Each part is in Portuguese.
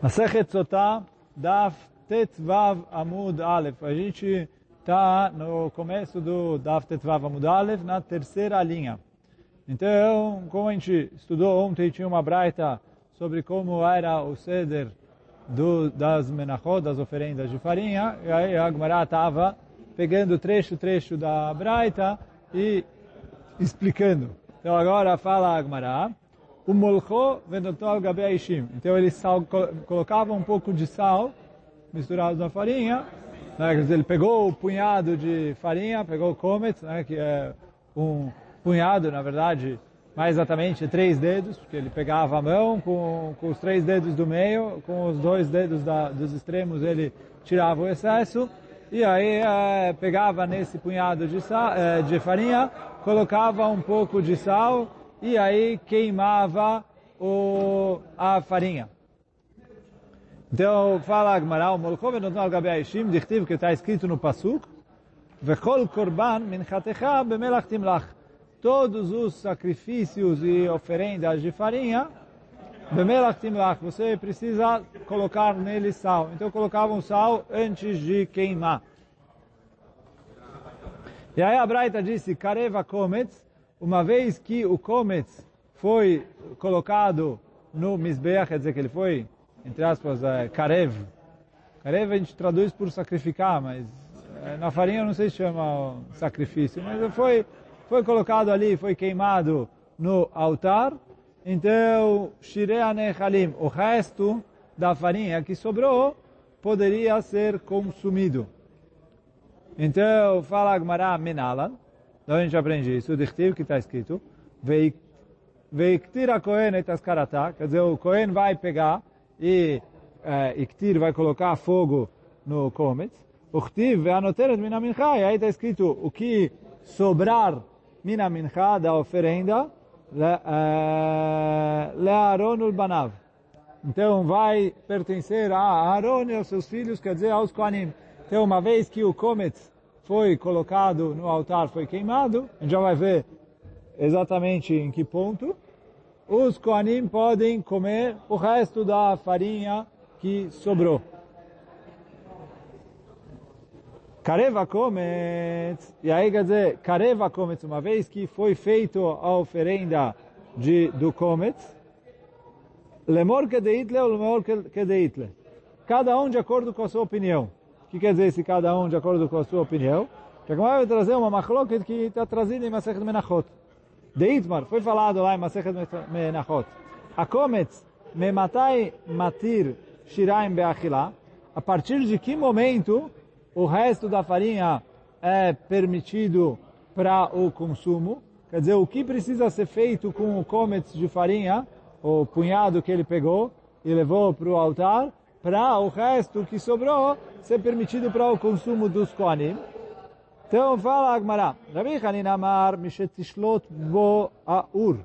Masechet Sotah, Daf Tetvav Amud Aleph. A gente está no começo do Daf Tetvav Amud Aleph, na terceira linha. Então, como a gente estudou ontem, tinha uma braita sobre como era o ceder do, das menachot, das oferendas de farinha, e aí a Agmará estava pegando trecho, trecho da braita e explicando. Então agora fala a Agmará, o. Então eles sal, colocavam um pouco de sal misturado na farinha. Né? Quer dizer, ele pegou o punhado de farinha, pegou o comet, né? que é um punhado, na verdade, mais exatamente três dedos, porque ele pegava a mão com, com os três dedos do meio, com os dois dedos da, dos extremos ele tirava o excesso, e aí é, pegava nesse punhado de, sal, é, de farinha, colocava um pouco de sal e aí queimava o, a farinha. Então fala Agmará, o Molchov não al gabi Aishim, dichtiv que está escrito no Pasuk, Vechol korban minchatecha bemelach timlach. Todos os sacrifícios e oferendas de farinha, bemelach timlach, você precisa colocar nele sal. Então colocavam sal antes de queimar. E aí a Braita disse, Kareva Kometz, uma vez que o Kometz foi colocado no Mizbeach, quer dizer que ele foi, entre aspas, é, Karev. Karev a gente traduz por sacrificar, mas é, na farinha não sei se chama sacrifício, mas foi, foi colocado ali, foi queimado no altar. Então, Shirea Nechalim, o resto da farinha que sobrou, poderia ser consumido. Então, fala Agmará Menalan, onde a gente aprende isso, o Dichtiv que está escrito, Veiktir a Kohen et askarata, quer dizer, o Kohen vai pegar e eh, Iktir vai colocar fogo no Kometz, Uchtiv ve'anoteret mina mincha, e aí está escrito o que sobrar mina mincha da oferenda, le'aron ul banav. Então vai pertencer a Aaron e aos seus filhos, quer dizer, aos Kohanim. Então, uma vez que o Kometz foi colocado no altar, foi queimado, a gente já vai ver exatamente em que ponto, os Kohanim podem comer o resto da farinha que sobrou. Kareva Kometz, e aí quer dizer, Kareva Kometz, uma vez que foi feito a oferenda de, do Kometz, Lemor Kedeitle ou Lemor Kedeitle. Cada um de acordo com a sua opinião. Que quer dizer se cada um de acordo com a sua opinião? Que agora vai trazer uma machloket que está trazida em Masechet Menachot. Deitmar, foi falado lá em Masechet Menachot. Akometz, mematai matir shiraim beachila. A partir de que momento o resto da farinha é permitido para o consumo? Quer dizer, o que precisa ser feito com o cometz de farinha, o punhado que ele pegou e levou para o altar, para o resto que sobrou ser permitido para o consumo dos Kohanim. Então fala Agmará, Rabi Hanina Amar Mishetishlot Bo Aur.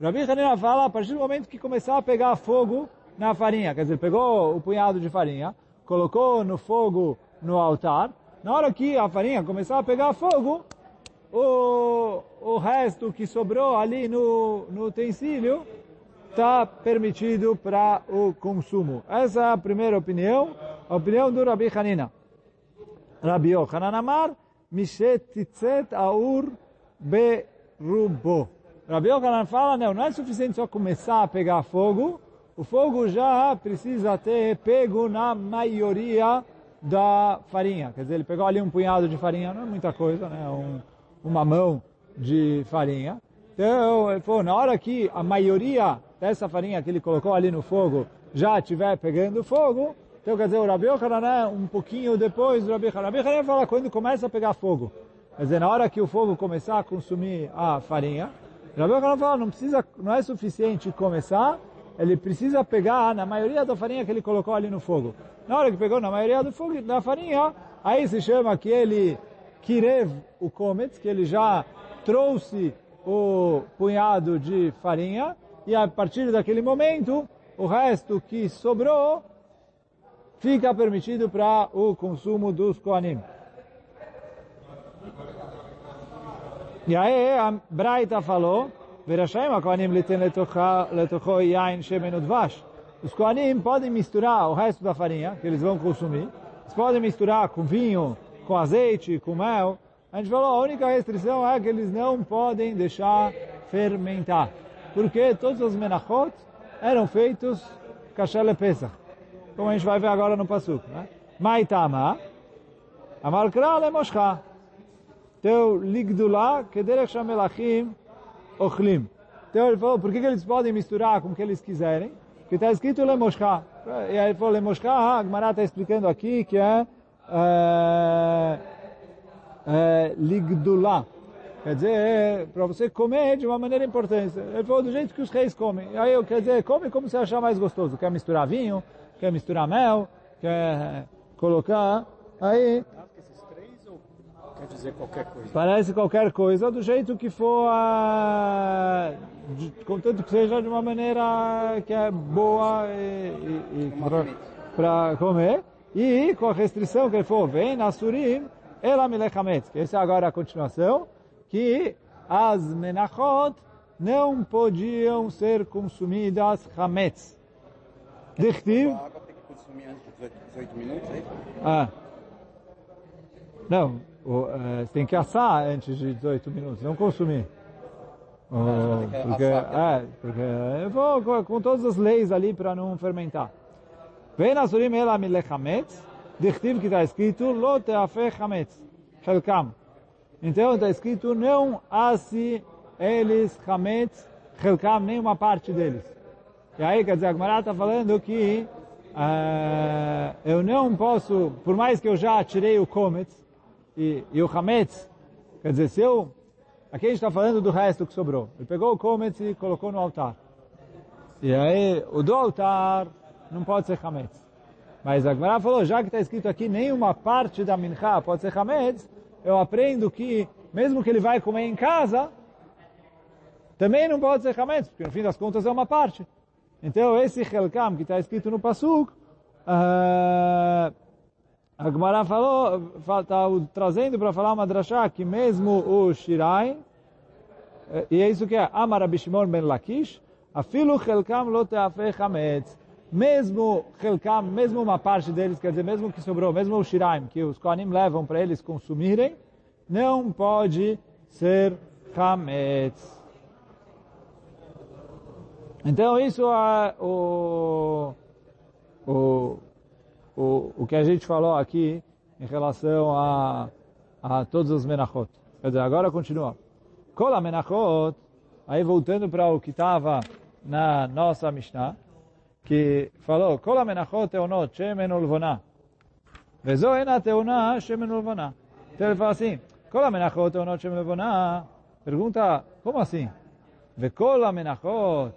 Rabi fala a partir do momento que começar a pegar fogo na farinha, quer dizer, pegou o punhado de farinha, colocou no fogo no altar, na hora que a farinha começar a pegar fogo, o, o resto que sobrou ali no, no utensílio está permitido para o consumo. Essa é a primeira opinião, a opinião do Rabi Hanina. Rabi Yochanan Amar, Mishet Aur Berubo. Rabi Yochanan fala, não, não é suficiente só começar a pegar fogo, o fogo já precisa ter pego na maioria da farinha. Quer dizer, ele pegou ali um punhado de farinha, não é muita coisa, né? Um, uma mão de farinha. Então, ele falou, na hora que a maioria dessa farinha que ele colocou ali no fogo já estiver pegando fogo, então quer dizer, o Rabi Yochanan um pouquinho depois do Rabi Yochanan. Rabi fala quando começa a pegar fogo. Quer dizer, na hora que o fogo começar a consumir a farinha, o Rabi Yochanan fala, não, precisa, não é suficiente começar, ele precisa pegar na maioria da farinha que ele colocou ali no fogo. Na hora que pegou na maioria do fogo, da farinha, aí se chama que ele kirev o kometz, que ele já trouxe o punhado de farinha, e a partir daquele momento, o resto que sobrou fica permitido para o consumo dos Kohanim. E aí a Braita falou, Verashaim a Kohanim liten letocho yain shemen udvash. os Kohanim podem misturar o resto da farinha que eles vão consumir, eles podem misturar com vinho, com azeite, com mel. A gente falou, a única restrição é que eles não podem deixar fermentar. Porque todos os menachot eram feitos kasher pesach. Como a gente vai ver agora no Pasuk. Né? Maitama, é moshcha. Teu ligdulá, kederech shamelachim, ochlim. Então ele falou, por que, que eles podem misturar com o que eles quiserem? Porque está escrito lemoshcha. E aí ele falou, lemoshcha, a Gemara está explicando aqui que é, é, é ligdulá. Quer dizer, é para você comer de uma maneira importante. Ele falou do jeito que os reis comem. Aí eu quer dizer, come como você achar mais gostoso. Quer misturar vinho, quer misturar mel, quer colocar. Aí quer dizer qualquer coisa. Parece qualquer coisa, do jeito que for, a... contanto que seja de uma maneira que é boa e, para comer. E com a restrição que ele for, vem na surim, ela milechametz. Essa é agora a continuação, que as menachot não podiam ser consumidas chametz. Dichtiv. A água tem que consumir antes de 18 minutos, é Ah. Não, você tem que assar antes de 18 minutos, não consumir. Oh, porque, é, porque eu vou com todas as leis ali para não fermentar. Vem na surim ela milechametz, dichtiv que está escrito, lo teafe chametz, helkam. Então está escrito, não asse eles chametz, helkam, nenhuma parte deles. E aí, quer dizer, a Gemara está falando que uh, eu não posso, por mais que eu já tirei o cometz, e, e o Hametz, quer dizer, se eu, aqui a gente está falando do resto que sobrou. Ele pegou o Kometz e colocou no altar. E aí, o do altar não pode ser Hametz. Mas a Gemara falou, já que está escrito aqui, nenhuma parte da Mincha pode ser Hametz, eu aprendo que, mesmo que ele vai comer em casa, também não pode ser Hametz, porque no fim das contas é uma parte. Então, esse Helkam que está escrito no Pasuk, uh, a Gemara falou, está trazendo para falar uma drachá que mesmo o Shirai, e é isso que é Amar Rabbi Shimon ben Lakish, Afilu Chelkam lo teafe chametz. Mesmo Chelkam, mesmo uma parte deles, quer dizer, mesmo que sobrou, mesmo o Shiraim, que os Kohanim levam para eles consumirem, não pode ser chametz. Então isso é o, o o, o que a gente falou aqui em relação a, a todos os menachot. Quer dizer, agora continua. Kola menachot, aí voltando para o que estava na nossa Mishnah, que falou, Kola menachot teonot shemen ulvona. Vezo ena teona shemen ulvona. Então ele fala assim, Kola menachot teonot shemen ulvona. Pergunta, como assim? Vekola menachot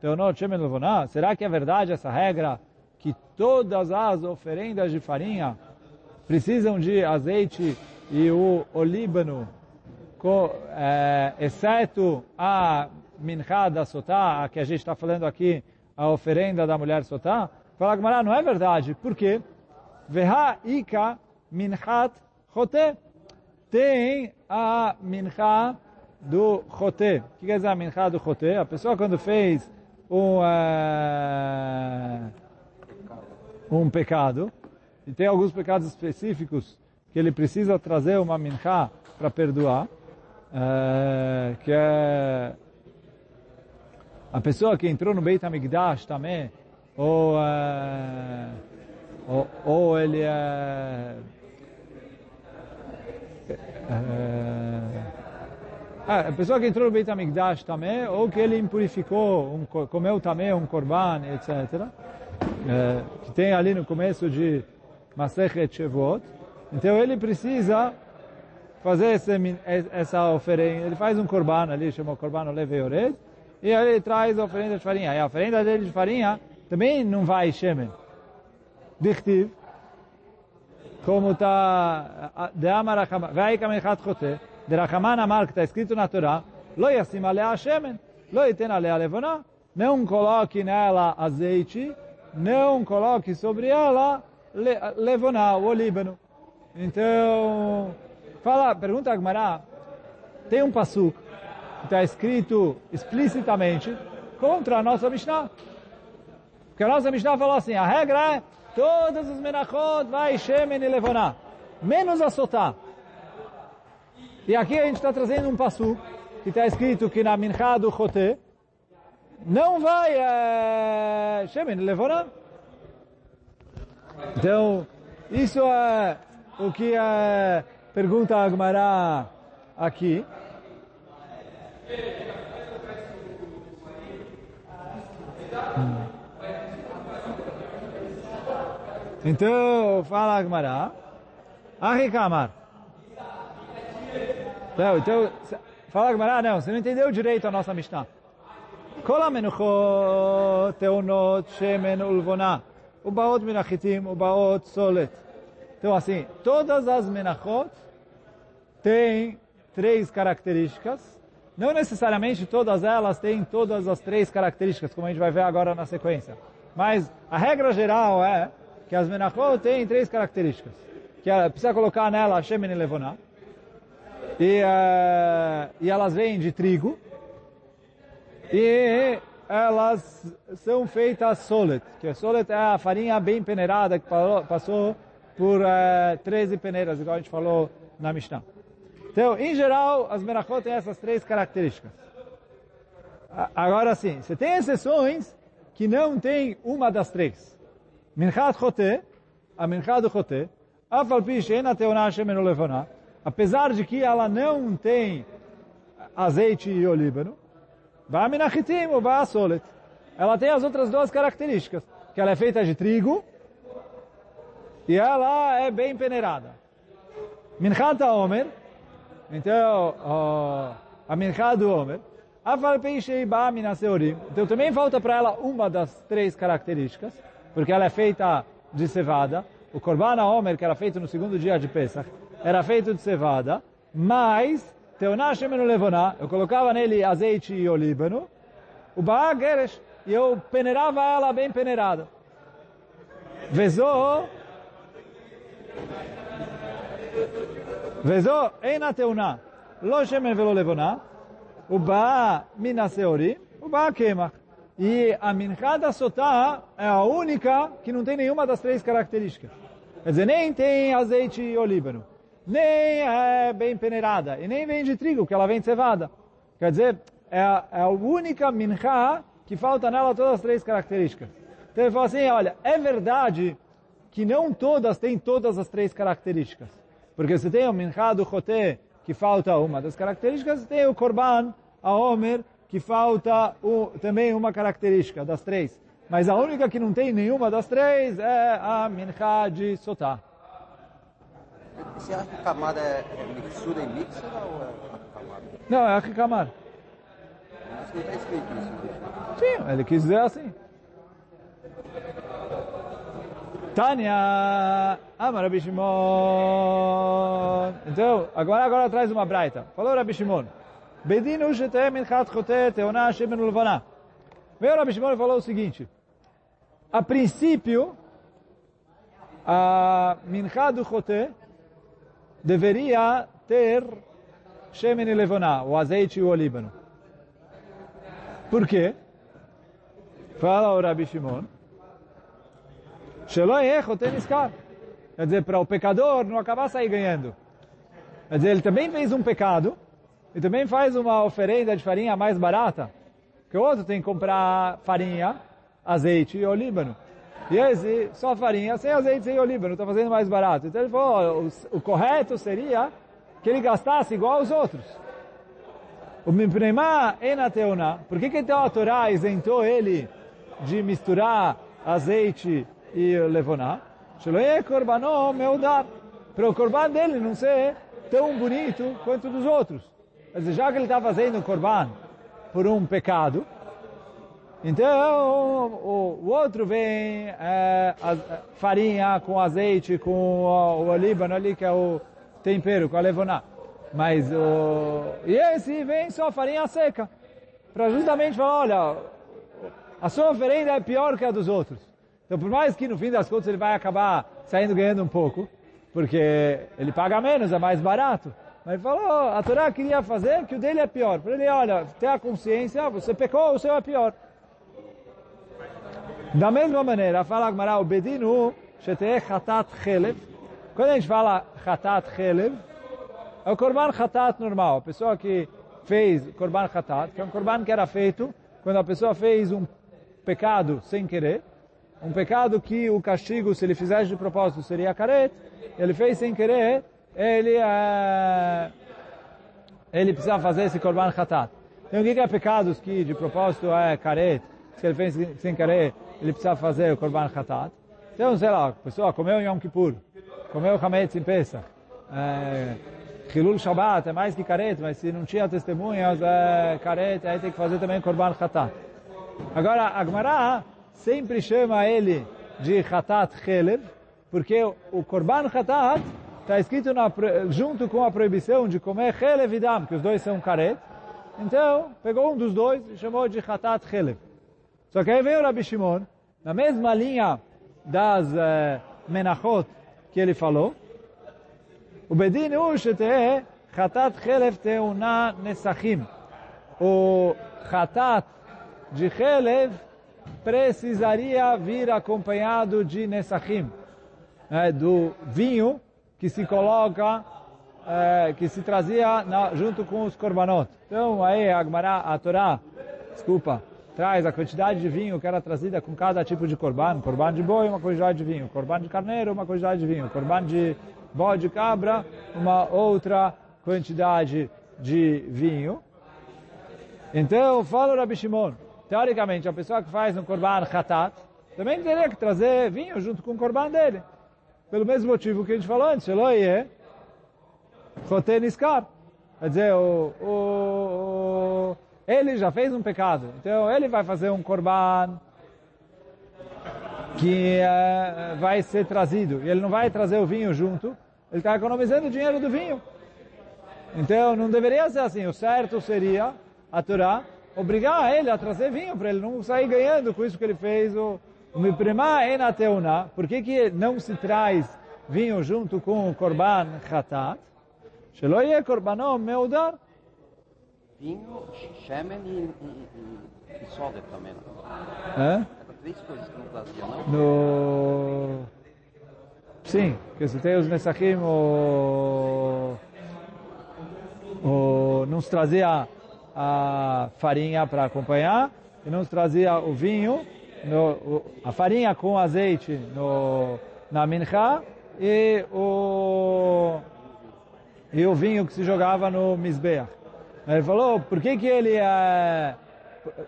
teonot shemen ulvona. Será que é verdade essa regra que todas as oferendas de farinha precisam de azeite e o olíbano, é, exceto a minchá da sotá, a que a gente está falando aqui, a oferenda da mulher sotá, fala Gamara, não é verdade. Por quê? Veha ika minchat chote. Tem a minchá do chote. O que quer dizer a minchá do chote? A pessoa quando fez um... Uh, um pecado, e tem alguns pecados específicos que ele precisa trazer uma minchá para perdoar, é, que é a pessoa que entrou no Beit HaMikdash também, ou, é, ou, ou, ele é, é, a pessoa que entrou no Beit HaMikdash também, ou que ele impurificou, um, comeu também um korban, etc é, que tem ali no começo de Masechet Shevot. Então ele precisa fazer esse, essa oferenda. Ele faz um korban ali, chama korban leve ored, e aí ele traz a oferenda de farinha. E a oferenda dele de farinha também não vai shemen. Dichtiv, como está de Amar vai kamechat chote, de Rachaman Amar, que está escrito na Torá, lo yasim alea shemen, lo yiten alea levona, não coloque nela azeite, não coloque sobre ela le, levoná, o olíbano. Então, fala, pergunta a Agmará, tem um passuk que está escrito explicitamente contra a nossa Mishnah. Porque a nossa Mishnah falou assim, a regra é, todas as menachot vai shemen e levoná, menos a sotá. E aqui a gente está trazendo um passo que está escrito que na minchá do choté não vai é, shemen e levoná. Então, isso é o que é, pergunta a Agmará aqui. Então, fala Agmará. Arrikamar. Então, então, fala Agmará, não, você não entendeu direito a nossa Mishnah. כל המנוחות טעונות שמן ולבונה, ובאות מן החיטים ובאות סולת. Então, assim, todas as menachot têm três características. não necessariamente todas elas têm todas as três características, como a gente vai ver agora na sequência. Mas a regra geral é que as menachot têm três características. Que ela precisa colocar nela shemen e levoná. E, uh, e elas vêm de trigo. E elas são feitas solet, que a solet é a farinha bem peneirada que passou por eh, 13 peneiras, igual a gente falou na Mishnah. Então, em geral, as menachot têm essas três características. Agora sim, você tem exceções que não tem uma das três. Minchat chote, a minchat do chote, afal pi sheina teona shemenu levona, apesar de que ela não tem azeite e olíbano, Va'minachitim ou va'asolet. Ela tem as outras duas características, que ela é feita de trigo e ela é bem peneirada. Minchat Omer, então a Minchat do Omer, então também falta para ela uma das três características, porque ela é feita de cevada. O Korban Omer, que era feito no segundo dia de Pesach, era feito de cevada, mas Teoná Shemenu Levoná, eu colocava nele azeite e olíbano, o Baá Geresh, e eu peneirava ela bem peneirada. Vezô, vezô, eina teoná, lo shemen velo levoná, o Baá minaseori, o Baá queima. E a minchada sotá é a única que não tem nenhuma das três características. Quer dizer, nem tem azeite olíbano nem é bem peneirada, e nem vem de trigo, porque ela vem de cevada. Quer dizer, é a, é a única minchá que falta nela todas as três características. Então ele fala assim, olha, é verdade que não todas têm todas as três características. Porque se tem o minchá do choté, que falta uma das características, tem o korban, a homer, que falta o, também uma característica das três. Mas a única que não tem nenhuma das três é a minchá de sotá. Você acha que camada é, é mixura e mixura ou é camada? Não, é camada. Mas não está escrito isso. Sim, ele quis dizer assim. Tânia, ama Rabi Shimon. Então, agora, agora traz uma braita. Falou Rabi Shimon. Bedinu shetem minchat chote teona shemen ulvana. Veio Rabi Shimon e falou o seguinte. A princípio, a minchá do chote deveria ter shemen levoná, o azeite e o olíbano. Por quê? Fala o Rabi Shimon. Quer dizer, para o pecador não acabar sair ganhando. Quer dizer, ele também fez um pecado e também faz uma oferenda de farinha mais barata, que o outro tem que comprar farinha, azeite e olíbano. E esse, só farinha, sem azeite, sem olíbano, está fazendo mais barato. Então ele falou, o, o, correto seria que ele gastasse igual aos outros. O Mimprema Enateona, por que que então a Torá isentou ele de misturar azeite e levoná? Sheloye korbanon meudar. Para o korban dele não ser tão bonito quanto dos outros. Dizer, já que ele está fazendo o korban por um pecado, então, o, o outro vem é, a, farinha com azeite, com o, o olíbano ali, que é o tempero, com a levoná. Mas o... E esse vem só farinha seca. Para justamente falar, olha, a sua oferenda é pior que a dos outros. Então, por mais que no fim das contas ele vai acabar saindo ganhando um pouco, porque ele paga menos, é mais barato. Mas ele falou, a Torá queria fazer que o dele é pior. Para ele, olha, ter a consciência, você pecou, o seu é pior. Da mesma maneira, fala Agmará, o bedinu, sheteh chatat chelev. Quando a gente fala chatat chelev, é o korban chatat normal. A pessoa que fez korban chatat, que é um korban que era feito quando a pessoa fez um pecado sem querer, um pecado que o castigo, se ele fizesse de propósito, seria caret, ele fez sem querer, ele, é, ele precisa fazer esse korban chatat. Então o que é pecados que de propósito é caret, se ele fez sem querer, ele precisa fazer o korban chatat. Então, sei lá, a pessoa comeu Yom Kippur, comeu Hametz em Pesach, é, Hilul Shabbat é mais que caret, mas se não tinha testemunhas, é caret, aí tem que fazer também korban chatat. Agora, a Gemara sempre chama ele de Hatat Helev, porque o Korban Hatat está escrito na, junto com a proibição de comer Helev e Dam, que os dois são caret. Então, pegou um dos dois e chamou de Hatat Helev. Só que aí veio o Rabi Shimon, na mesma linha das uh, Menachot que ele falou, o Bedin hoje é Hatat Helev Teuna Nesachim. O Hatat de Helev precisaria vir acompanhado de nesachim, é, do vinho que se coloca, é, que se trazia na, junto com os korbanot. Então aí a Gemara, a Torá, desculpa, traz a quantidade de vinho que era trazida com cada tipo de korban. Korban de boi, uma quantidade de vinho. Korban de carneiro, uma quantidade de vinho. Korban de bode cabra, uma outra quantidade de vinho. Então, fala Rabi Shimon, teoricamente, a pessoa que faz um korban khatat, também teria que trazer vinho junto com o korban dele. Pelo mesmo motivo que a gente falou antes, Eloie, Choten Iskar. Quer dizer, o, o, o, ele já fez um pecado, então ele vai fazer um korban que uh, vai ser trazido, e ele não vai trazer o vinho junto, ele está economizando o dinheiro do vinho. Então, não deveria ser assim. O certo seria a Torá obrigar ele a trazer vinho para ele não sair ganhando com isso que ele fez. O Miprema Enateuna. Por que, que não se traz vinho junto com o Korban Chatat? Shelo yeh Korbanom Meudar. Vinho, shemen e, e, e, soda também. É? Três coisas que não trazia, não? No... Sim, que se tem os Nesachim, o... o... não se trazia a farinha para acompanhar, e não se trazia o vinho, no, a farinha com azeite no, na mincha, e o, e o vinho que se jogava no Mizbeach. Ele falou, por que que ele é...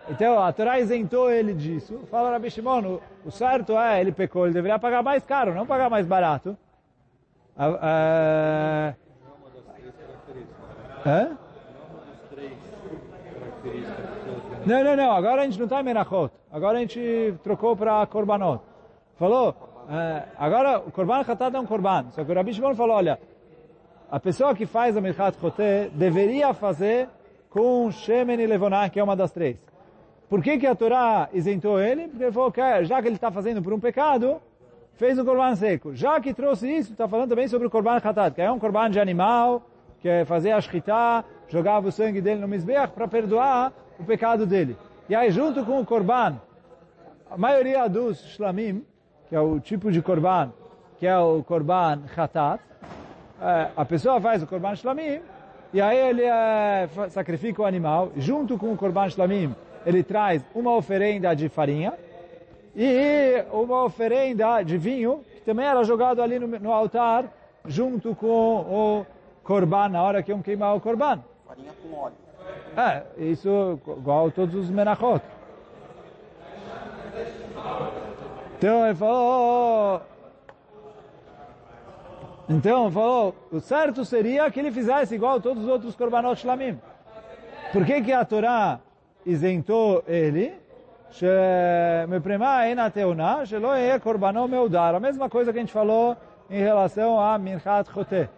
Então, a Torá isentou ele disso. Fala Rabi Shimon, o, o certo é, ele pecou, ele deveria pagar mais caro, não pagar mais barato. Ah, ah, é? Não, não, não. Agora a gente não está em Menachot. Agora a gente trocou para Korbanot. Falou, é, agora o Korban Khatat é um Korban. Só que o Rabi Shimon falou, olha, a pessoa que faz a Mirchat Choté deveria fazer com Shemen e Levoná, que é uma das três. Por que, que a Torá isentou ele? Porque ele falou que já que ele está fazendo por um pecado, fez o Korban seco. Já que trouxe isso, está falando também sobre o Korban Khatat, que é um Korban de animal, que é fazer a Shkita, jogava o sangue dele no Mizbeach para perdoar o pecado dele. E aí, junto com o Korban, a maioria dos Shlamim, que é o tipo de Korban, que é o Korban Khatat, a pessoa faz o Korban Shlamim, e aí ele é, sacrifica o animal, junto com o Korban Shlamim, ele traz uma oferenda de farinha, e uma oferenda de vinho, que também era jogado ali no, no altar, junto com o Korban, na hora que iam queimar o Korban. Farinha com óleo. É, isso igual a todos os Menachot. Então ele falou... Oh, oh, oh. Então falou, o certo seria que ele fizesse igual a todos os outros Korbanot Shlamim. Por que que a Torá isentou ele? A mesma coisa que a gente falou em relação a Minhat Chote,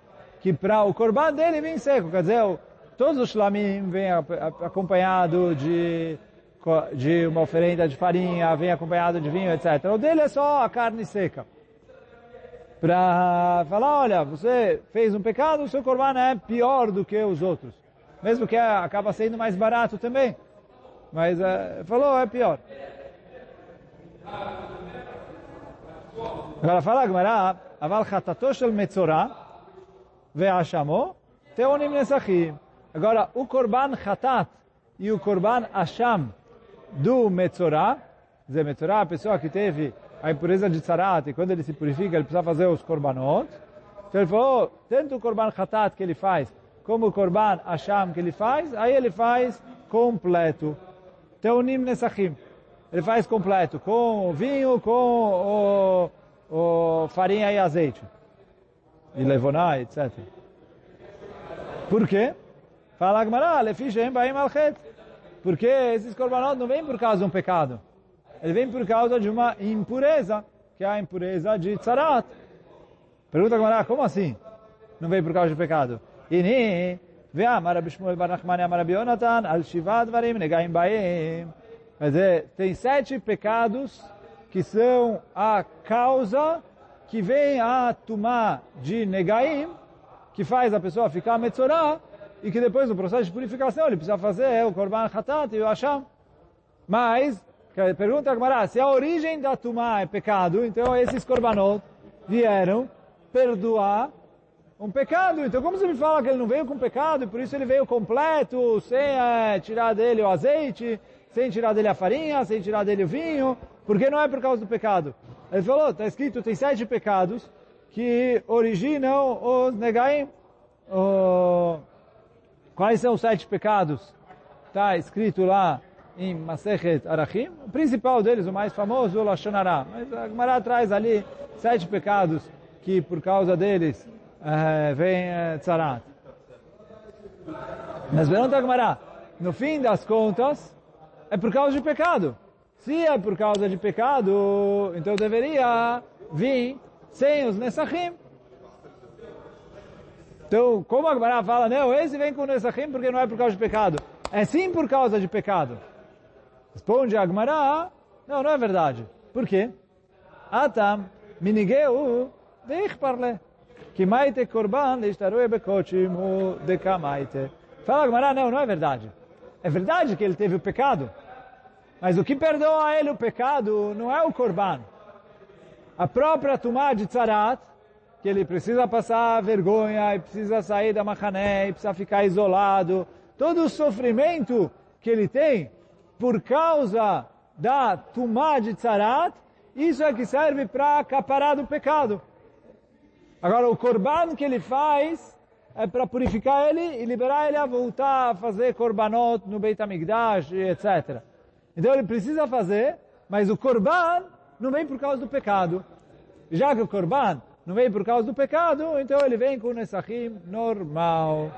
que para o corban dele vem seco, quer dizer, todos os shlamim vêm acompanhado de, de uma oferenda de farinha, vem acompanhado de vinho, etc. O dele é só a carne seca. Para falar, olha, você fez um pecado, o seu corban é pior do que os outros. Mesmo que acaba sendo mais barato também. Mas uh, falou, é pior. Agora fala a aval chatato shel metzorah ve'ashamo teonim nesachim. Agora, o korban chatat e o korban asham do metzorah, dizer, metzorah, a pessoa que teve a impureza de tzarat, e quando ele se purifica, ele precisa fazer os korbanot. Então ele falou, tanto o korban chatat que ele faz, como o korban asham que ele faz, aí ele faz completo. Teonim nesachim. Ele faz completo, com o vinho, com o, o farinha e azeite. E levonar, etc. Por quê? Fala Agmará, lefishem baim alchet. Porque esses korbanot não vêm por causa de um pecado. Ele vem por causa de uma impureza, que é a impureza de tzarat. Pergunta Agmará, como assim? Não vem por causa de pecado. הנה, ואמר רבי שמואל בר נחמני אמר רבי יונתן, על שבעה דברים נגעים בהם. Quer dizer, tem sete pecados que são a causa que vem a tomar de negaim, que faz a pessoa ficar metzorá, e que depois no processo de purificação ele precisa fazer o korban hatat e o asham. Mas, pergunta a Gemara, se a origem da tumá é pecado, então esses korbanot vieram perdoar um pecado. Então, como você me fala que ele não veio com pecado e por isso ele veio completo, sem é, tirar dele o azeite, sem tirar dele a farinha, sem tirar dele o vinho? Porque não é por causa do pecado. Ele falou, está escrito, tem sete pecados que originam os negaim. Oh, quais são os sete pecados? Está escrito lá em Masechet Arachim. O principal deles, o mais famoso, o Lashon Hara. Mas a Gemara traz ali sete pecados que por causa deles uh, vem uh, tzarat. Mas pergunta a Gemara, no fim das contas, é por causa de pecado. Se é por causa de pecado, então deveria vir sem os Nesachim. Então, como a Gemara fala, não, esse vem com o Nesachim porque não é por causa de pecado. É sim por causa de pecado. Responde a Gemara, não, não é verdade. Por quê? Atam, minigeu, parle. Maite korban leishtarue bekochim u dekamaite. Fala Gemara, não, não é verdade. É verdade que ele teve o pecado. Mas o que perdoa a ele o pecado não é o korban. A própria tumá de tzarat, que ele precisa passar vergonha, e precisa sair da machané, e precisa ficar isolado. Todo o sofrimento que ele tem por causa da tumá de tzarat, isso é que serve para acaparar do pecado. Agora, o korban que ele faz é para purificar ele e liberar ele a voltar a fazer korbanot no Beit HaMikdash, etc. Então ele precisa fazer, mas o korban não vem por causa do pecado. Já que o korban não vem por causa do pecado, então ele vem com o Nesachim normal.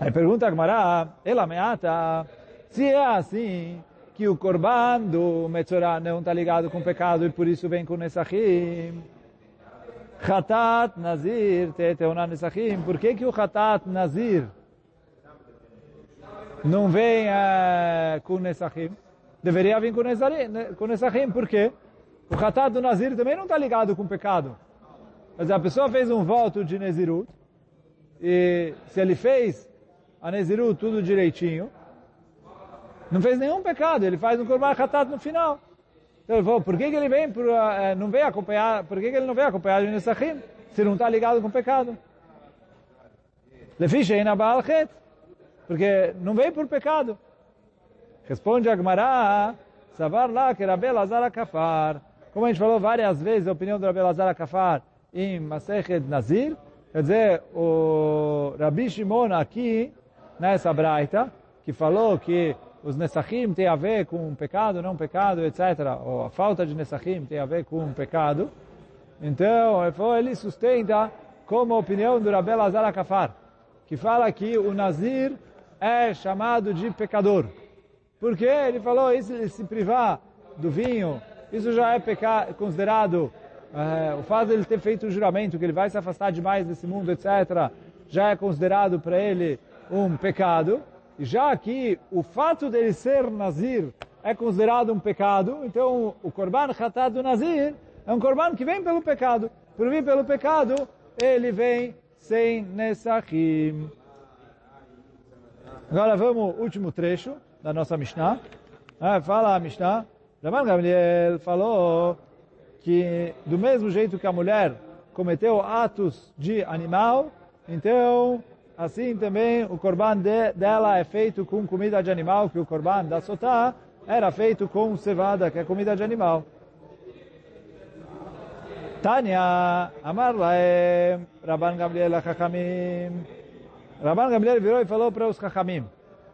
Aí pergunta a Gemara, ela meata, se é assim, que o korban do Metzorah não está ligado com pecado e por isso vem com Nesachim. Chatat Nazir Teteoná Nesachim. Por que que o Chatat Nazir não vem uh, com Nesachim? Deveria vir com Nesachim. Por quê? O Chatat do Nazir também não está ligado com pecado. Mas a pessoa fez um voto de Nezirut e se ele fez a Nezirut tudo direitinho, não fez nenhum pecado, ele faz um Korban Hatat no final. Então ele falou, por que, que ele vem, por, uh, não veio acompanhar, por que, que ele não veio acompanhado de Nesachim, se não está ligado com pecado? Lefisha na Baalchet, porque não veio por pecado. Responde a Gemara, Savar lá que Rabel Azar Akafar. Como a gente falou várias vezes, a opinião do Rabel Azar Akafar em Masechet Nazir, quer dizer, o Rabi Shimon aqui, nessa braita, que falou que os Nesachim tem a ver com pecado, não pecado, etc. Ou a falta de Nesachim tem a ver com pecado. Então, ele sustenta como a opinião do Rabel Azar Akafar, que fala que o Nazir é chamado de pecador. Porque ele falou, isso, se privar do vinho, isso já é peca, considerado, é, o fato de ele ter feito o juramento, que ele vai se afastar demais desse mundo, etc., já é considerado para ele um pecado. Já que o fato dele ser Nazir é considerado um pecado, então o Korban Hatat do Nazir é um Korban que vem pelo pecado. Por vir pelo pecado, ele vem sem Nesachim. Agora vamos, último trecho. Da nossa Mishnah. Ah, fala a Mishnah, Raman Gamliel falou que do mesmo jeito que a mulher cometeu atos de animal, então assim também o korban de, dela é feito com comida de animal, que o korban da sotá era feito com cevada, que é comida de animal. Tânia, Amar Laem, Rabban Gamliel HaChachamim. Rabban Gamliel virou e falou para os Chachamim,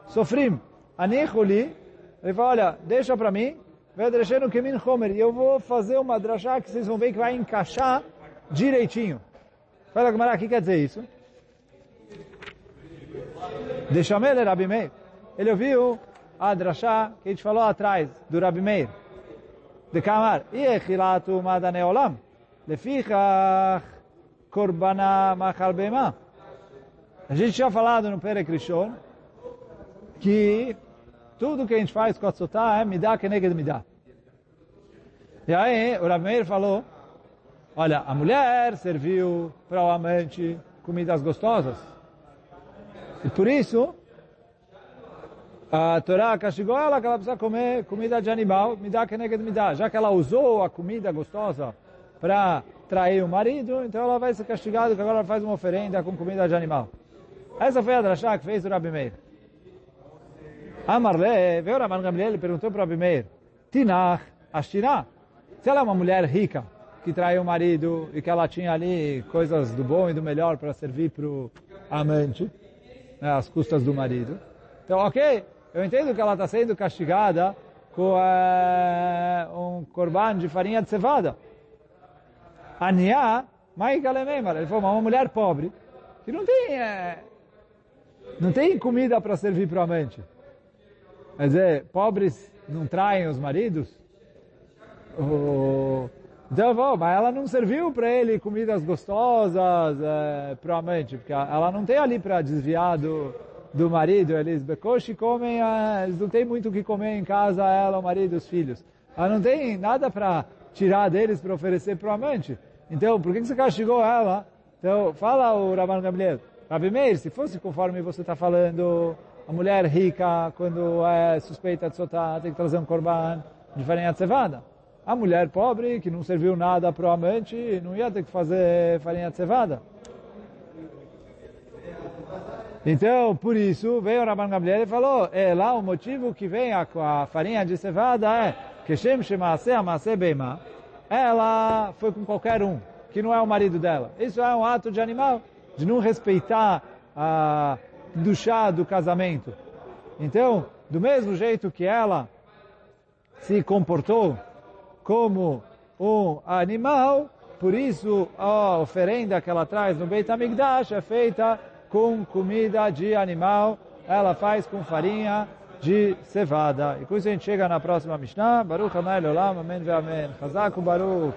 Sofrim, Anichuli, ele falou, olha, deixa para mim, Vedreshenu Kemin Homer, e eu vou fazer uma drachá que vocês vão ver que vai encaixar direitinho. Fala, Gamara, o que quer dizer isso? Deixamele Rabi Meir. Ele ouviu a drachá que a gente falou atrás, do Rabi Meir. De Kamar, Iechilatu Madane Olam. Lefichach Korbana Machal Bema. A gente tinha falado no Pere Krishon que tudo que a gente faz com a tzotá é midá que neged midá. E aí o Rabi Meir falou, olha, a mulher serviu para o amante comidas gostosas. E por isso, a Torá castigou ela que ela precisa comer comida de animal, midá que neged midá. Já que ela usou a comida gostosa para trair o marido, então ela vai ser castigada que agora faz uma oferenda com comida de animal. Essa foi a drachá que fez o Rabi Meir. Amarle, veio Raman Gamliel e perguntou para o Rabi Meir, Tinach, Ashtirah, se ela é uma mulher rica, que traiu o marido e que ela tinha ali coisas do bom e do melhor para servir para o amante, né, às custas do marido. Então, ok, eu entendo que ela está sendo castigada com é, um corban de farinha de cevada. Ania, Mai Galememar, ele falou, uma mulher pobre, que não tem, é, não tem comida para servir para o amante. Quer dizer, pobres não traem os maridos? Então, bom, mas ela não serviu para ele comidas gostosas é, amante, porque ela não tem ali para desviar do, do marido. Eles becoche comem, é, eles não têm muito o que comer em casa, ela, o marido os filhos. Ela não tem nada para tirar deles para oferecer para o amante. Então, por que você castigou ela? Então, fala o Rabban Gamliel. Rabi Meir, se fosse conforme você está falando, a mulher rica, quando é suspeita de soltar, tem que trazer um corban de farinha de cevada. A mulher pobre, que não serviu nada amante, não ia ter que fazer farinha de cevada. Então, por isso, veio o Rabban Gamliel e falou, é lá o motivo que vem a, a farinha de cevada é que Shem Shemase Amase Beima, ela foi com qualquer um, que não é o marido dela. Isso é um ato de animal, de não respeitar a do chá do casamento. Então, do mesmo jeito que ela se comportou como um animal, por isso a oferenda que ela traz no Beit HaMikdash é feita com comida de animal, ela faz com farinha de cevada. E com isso a gente chega na próxima Mishnah. Baruch Hanai Olam, Amém ve Amém. Chazak Baruch.